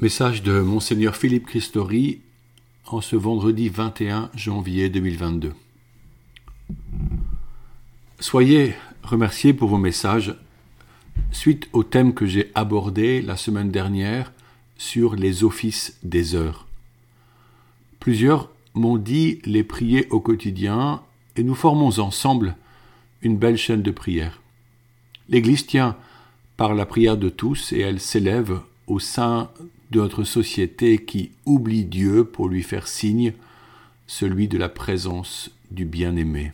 Message de Monseigneur Philippe Christori en ce vendredi 21 janvier 2022. Soyez remerciés pour vos messages suite au thème que j'ai abordé la semaine dernière sur les offices des heures. Plusieurs m'ont dit les prier au quotidien et nous formons ensemble une belle chaîne de prière. L'Église tient par la prière de tous et elle s'élève au sein de notre société qui oublie Dieu pour lui faire signe, celui de la présence du bien-aimé.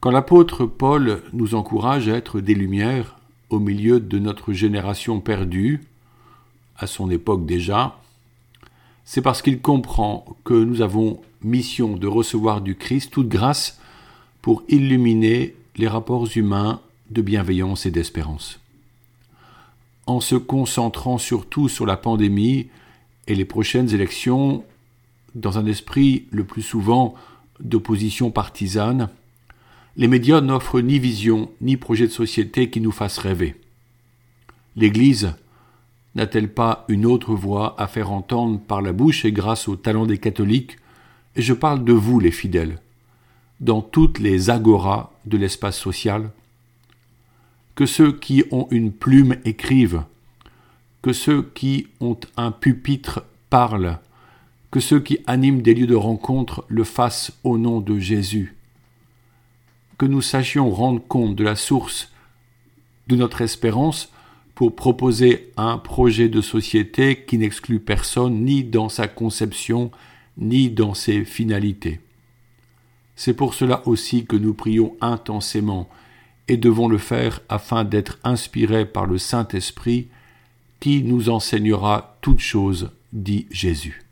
Quand l'apôtre Paul nous encourage à être des lumières au milieu de notre génération perdue, à son époque déjà, c'est parce qu'il comprend que nous avons mission de recevoir du Christ toute grâce pour illuminer les rapports humains de bienveillance et d'espérance en se concentrant surtout sur la pandémie et les prochaines élections, dans un esprit le plus souvent d'opposition partisane, les médias n'offrent ni vision ni projet de société qui nous fasse rêver. L'Église n'a-t-elle pas une autre voix à faire entendre par la bouche et grâce au talent des catholiques, et je parle de vous les fidèles, dans toutes les agoras de l'espace social que ceux qui ont une plume écrivent, que ceux qui ont un pupitre parlent, que ceux qui animent des lieux de rencontre le fassent au nom de Jésus. Que nous sachions rendre compte de la source de notre espérance pour proposer un projet de société qui n'exclut personne ni dans sa conception ni dans ses finalités. C'est pour cela aussi que nous prions intensément et devons le faire afin d'être inspirés par le Saint-Esprit qui nous enseignera toutes choses, dit Jésus.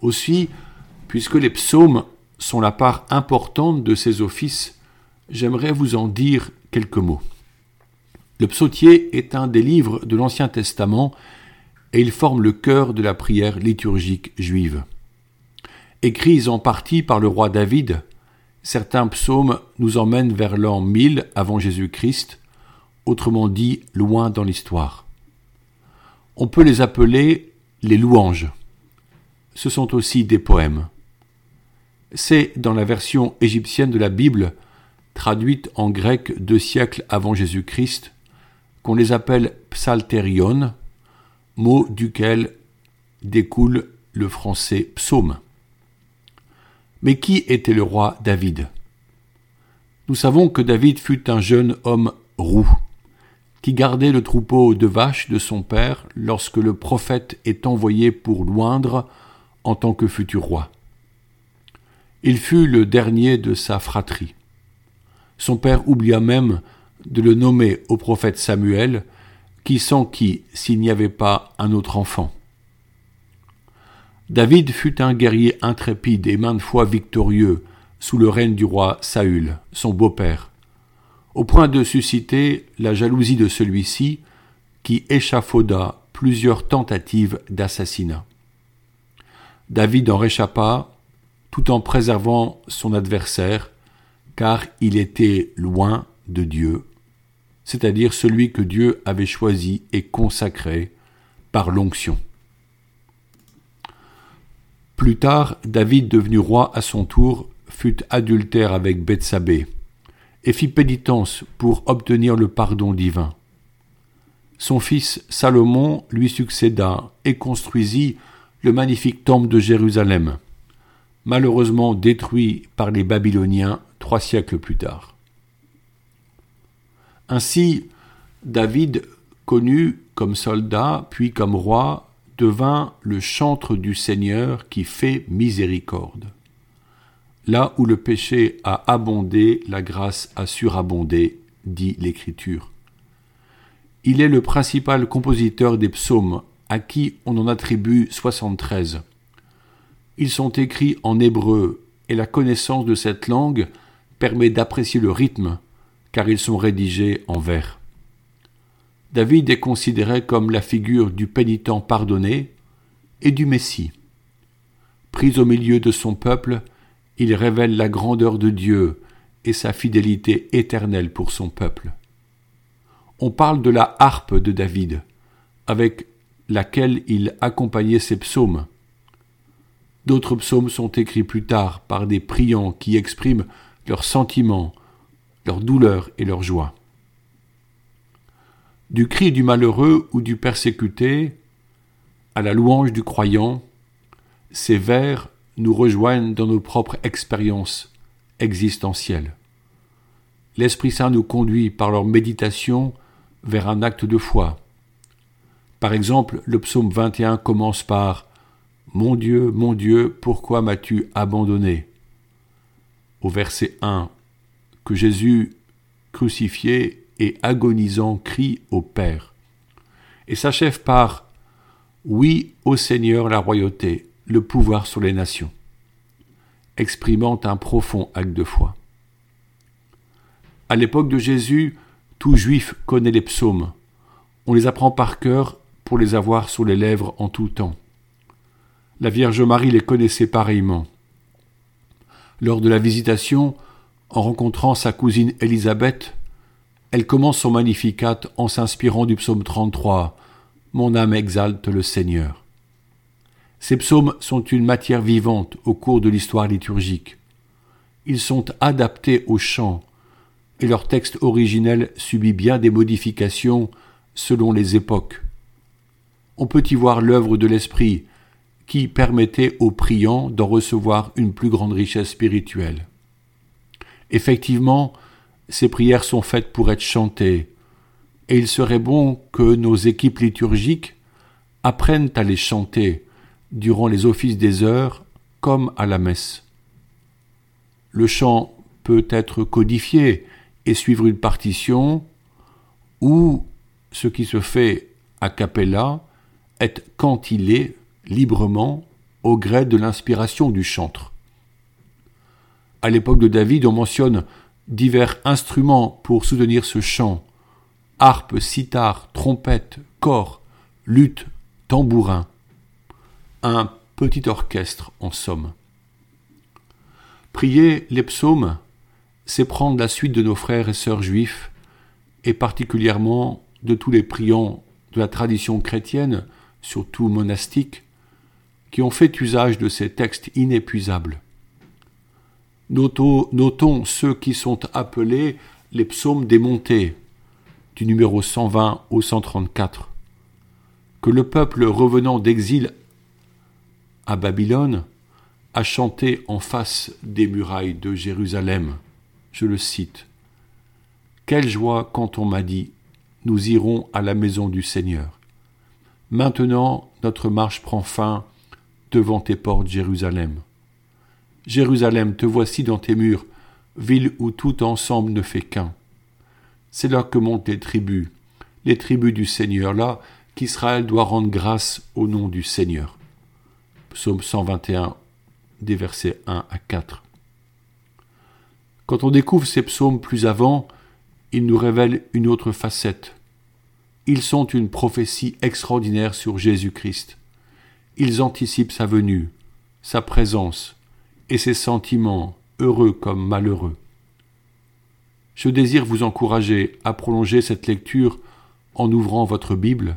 Aussi, puisque les psaumes sont la part importante de ces offices, j'aimerais vous en dire quelques mots. Le psautier est un des livres de l'Ancien Testament et il forme le cœur de la prière liturgique juive. Écrits en partie par le roi David, Certains psaumes nous emmènent vers l'an 1000 avant Jésus-Christ, autrement dit loin dans l'histoire. On peut les appeler les louanges. Ce sont aussi des poèmes. C'est dans la version égyptienne de la Bible, traduite en grec deux siècles avant Jésus-Christ, qu'on les appelle psalterion, mot duquel découle le français psaume. Mais qui était le roi David? Nous savons que David fut un jeune homme roux, qui gardait le troupeau de vaches de son père lorsque le prophète est envoyé pour loindre en tant que futur roi. Il fut le dernier de sa fratrie. Son père oublia même de le nommer au prophète Samuel, qui sans qui s'il n'y avait pas un autre enfant. David fut un guerrier intrépide et maintes fois victorieux sous le règne du roi Saül, son beau-père, au point de susciter la jalousie de celui-ci qui échafauda plusieurs tentatives d'assassinat. David en réchappa tout en préservant son adversaire, car il était loin de Dieu, c'est-à-dire celui que Dieu avait choisi et consacré par l'onction. Plus tard, David, devenu roi à son tour, fut adultère avec Bethsabée et fit pénitence pour obtenir le pardon divin. Son fils Salomon lui succéda et construisit le magnifique temple de Jérusalem, malheureusement détruit par les Babyloniens trois siècles plus tard. Ainsi, David, connu comme soldat puis comme roi, devint le chantre du Seigneur qui fait miséricorde. Là où le péché a abondé, la grâce a surabondé, dit l'Écriture. Il est le principal compositeur des psaumes, à qui on en attribue 73. Ils sont écrits en hébreu, et la connaissance de cette langue permet d'apprécier le rythme, car ils sont rédigés en vers. David est considéré comme la figure du pénitent pardonné et du Messie. Pris au milieu de son peuple, il révèle la grandeur de Dieu et sa fidélité éternelle pour son peuple. On parle de la harpe de David, avec laquelle il accompagnait ses psaumes. D'autres psaumes sont écrits plus tard par des priants qui expriment leurs sentiments, leur douleur et leur joie. Du cri du malheureux ou du persécuté à la louange du croyant, ces vers nous rejoignent dans nos propres expériences existentielles. L'Esprit Saint nous conduit par leur méditation vers un acte de foi. Par exemple, le psaume 21 commence par Mon Dieu, mon Dieu, pourquoi m'as-tu abandonné? Au verset 1, que Jésus, crucifié et agonisant, crie au Père. Et s'achève par Oui, au Seigneur la royauté, le pouvoir sur les nations, exprimant un profond acte de foi. À l'époque de Jésus, tout juif connaît les psaumes. On les apprend par cœur pour les avoir sur les lèvres en tout temps. La Vierge Marie les connaissait pareillement. Lors de la visitation, en rencontrant sa cousine Élisabeth, elle commence son magnificat en s'inspirant du psaume 33 Mon âme exalte le Seigneur. Ces psaumes sont une matière vivante au cours de l'histoire liturgique. Ils sont adaptés au chant, et leur texte originel subit bien des modifications selon les époques. On peut y voir l'œuvre de l'Esprit, qui permettait aux priants d'en recevoir une plus grande richesse spirituelle. Effectivement, ces prières sont faites pour être chantées, et il serait bon que nos équipes liturgiques apprennent à les chanter durant les offices des heures comme à la messe. Le chant peut être codifié et suivre une partition, ou ce qui se fait a cappella est cantilé librement au gré de l'inspiration du chantre. À l'époque de David, on mentionne divers instruments pour soutenir ce chant harpe, sitar, trompette, cor, lutte, tambourin un petit orchestre en somme. Prier les psaumes, c'est prendre la suite de nos frères et sœurs juifs, et particulièrement de tous les priants de la tradition chrétienne, surtout monastique, qui ont fait usage de ces textes inépuisables. Notons, ceux qui sont appelés les psaumes démontés, du numéro 120 au 134, que le peuple revenant d'exil à Babylone, a chanté en face des murailles de Jérusalem. Je le cite. Quelle joie quand on m'a dit Nous irons à la maison du Seigneur. Maintenant notre marche prend fin devant tes portes, Jérusalem. Jérusalem, te voici dans tes murs, ville où tout ensemble ne fait qu'un. C'est là que montent les tribus, les tribus du Seigneur, là qu'Israël doit rendre grâce au nom du Seigneur psaume 121, des versets 1 à 4. Quand on découvre ces psaumes plus avant, ils nous révèlent une autre facette. Ils sont une prophétie extraordinaire sur Jésus-Christ. Ils anticipent sa venue, sa présence et ses sentiments, heureux comme malheureux. Je désire vous encourager à prolonger cette lecture en ouvrant votre Bible,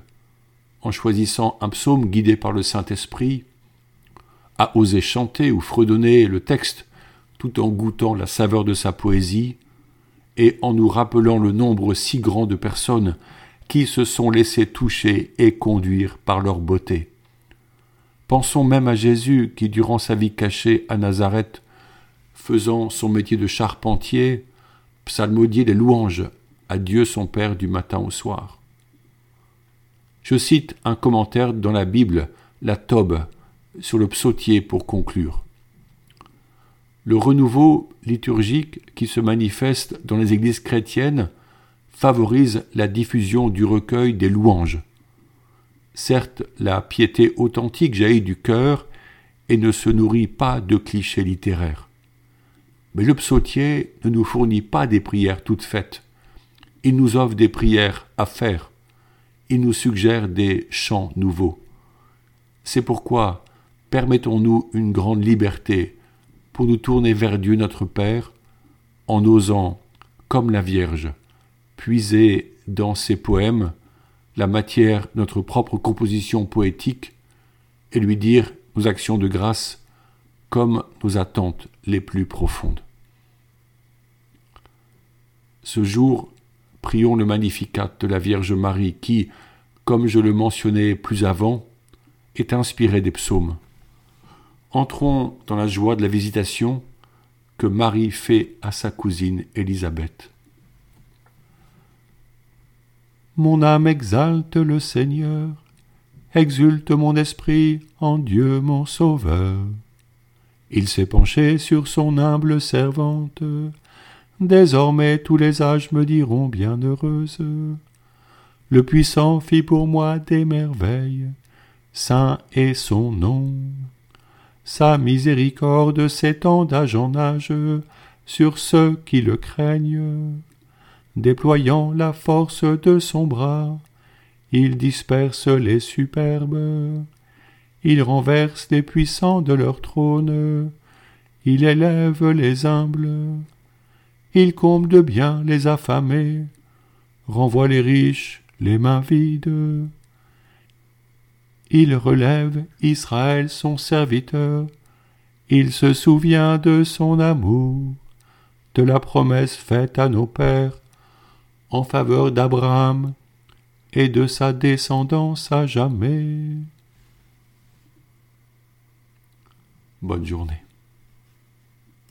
en choisissant un psaume guidé par le Saint-Esprit, à oser chanter ou fredonner le texte tout en goûtant la saveur de sa poésie et en nous rappelant le nombre si grand de personnes qui se sont laissées toucher et conduire par leur beauté. Pensons même à Jésus qui, durant sa vie cachée à Nazareth, faisant son métier de charpentier, psalmodiait des louanges à Dieu son Père du matin au soir. Je cite un commentaire dans la Bible, la Tobe, sur le psautier pour conclure. Le renouveau liturgique qui se manifeste dans les églises chrétiennes favorise la diffusion du recueil des louanges. Certes, la piété authentique jaillit du cœur et ne se nourrit pas de clichés littéraires. Mais le psautier ne nous fournit pas des prières toutes faites. Il nous offre des prières à faire. Il nous suggère des chants nouveaux. C'est pourquoi permettons-nous une grande liberté pour nous tourner vers Dieu notre Père en osant, comme la Vierge, puiser dans ses poèmes la matière notre propre composition poétique et lui dire nos actions de grâce comme nos attentes les plus profondes. Ce jour, prions le Magnificat de la Vierge Marie qui, comme je le mentionnais plus avant, est inspiré des psaumes. Entrons dans la joie de la visitation que Marie fait à sa cousine Élisabeth. Mon âme exalte le Seigneur, exulte mon esprit en Dieu mon Sauveur. Il s'est penché sur son humble servante, désormais tous les âges me diront bienheureuse. Le puissant fit pour moi des merveilles, saint est son nom. Sa miséricorde s'étend d'âge en âge sur ceux qui le craignent. Déployant la force de son bras, il disperse les superbes, il renverse les puissants de leur trône, il élève les humbles, il comble de bien les affamés, renvoie les riches les mains vides. Il relève Israël son serviteur, il se souvient de son amour, de la promesse faite à nos pères en faveur d'Abraham et de sa descendance à jamais. Bonne journée.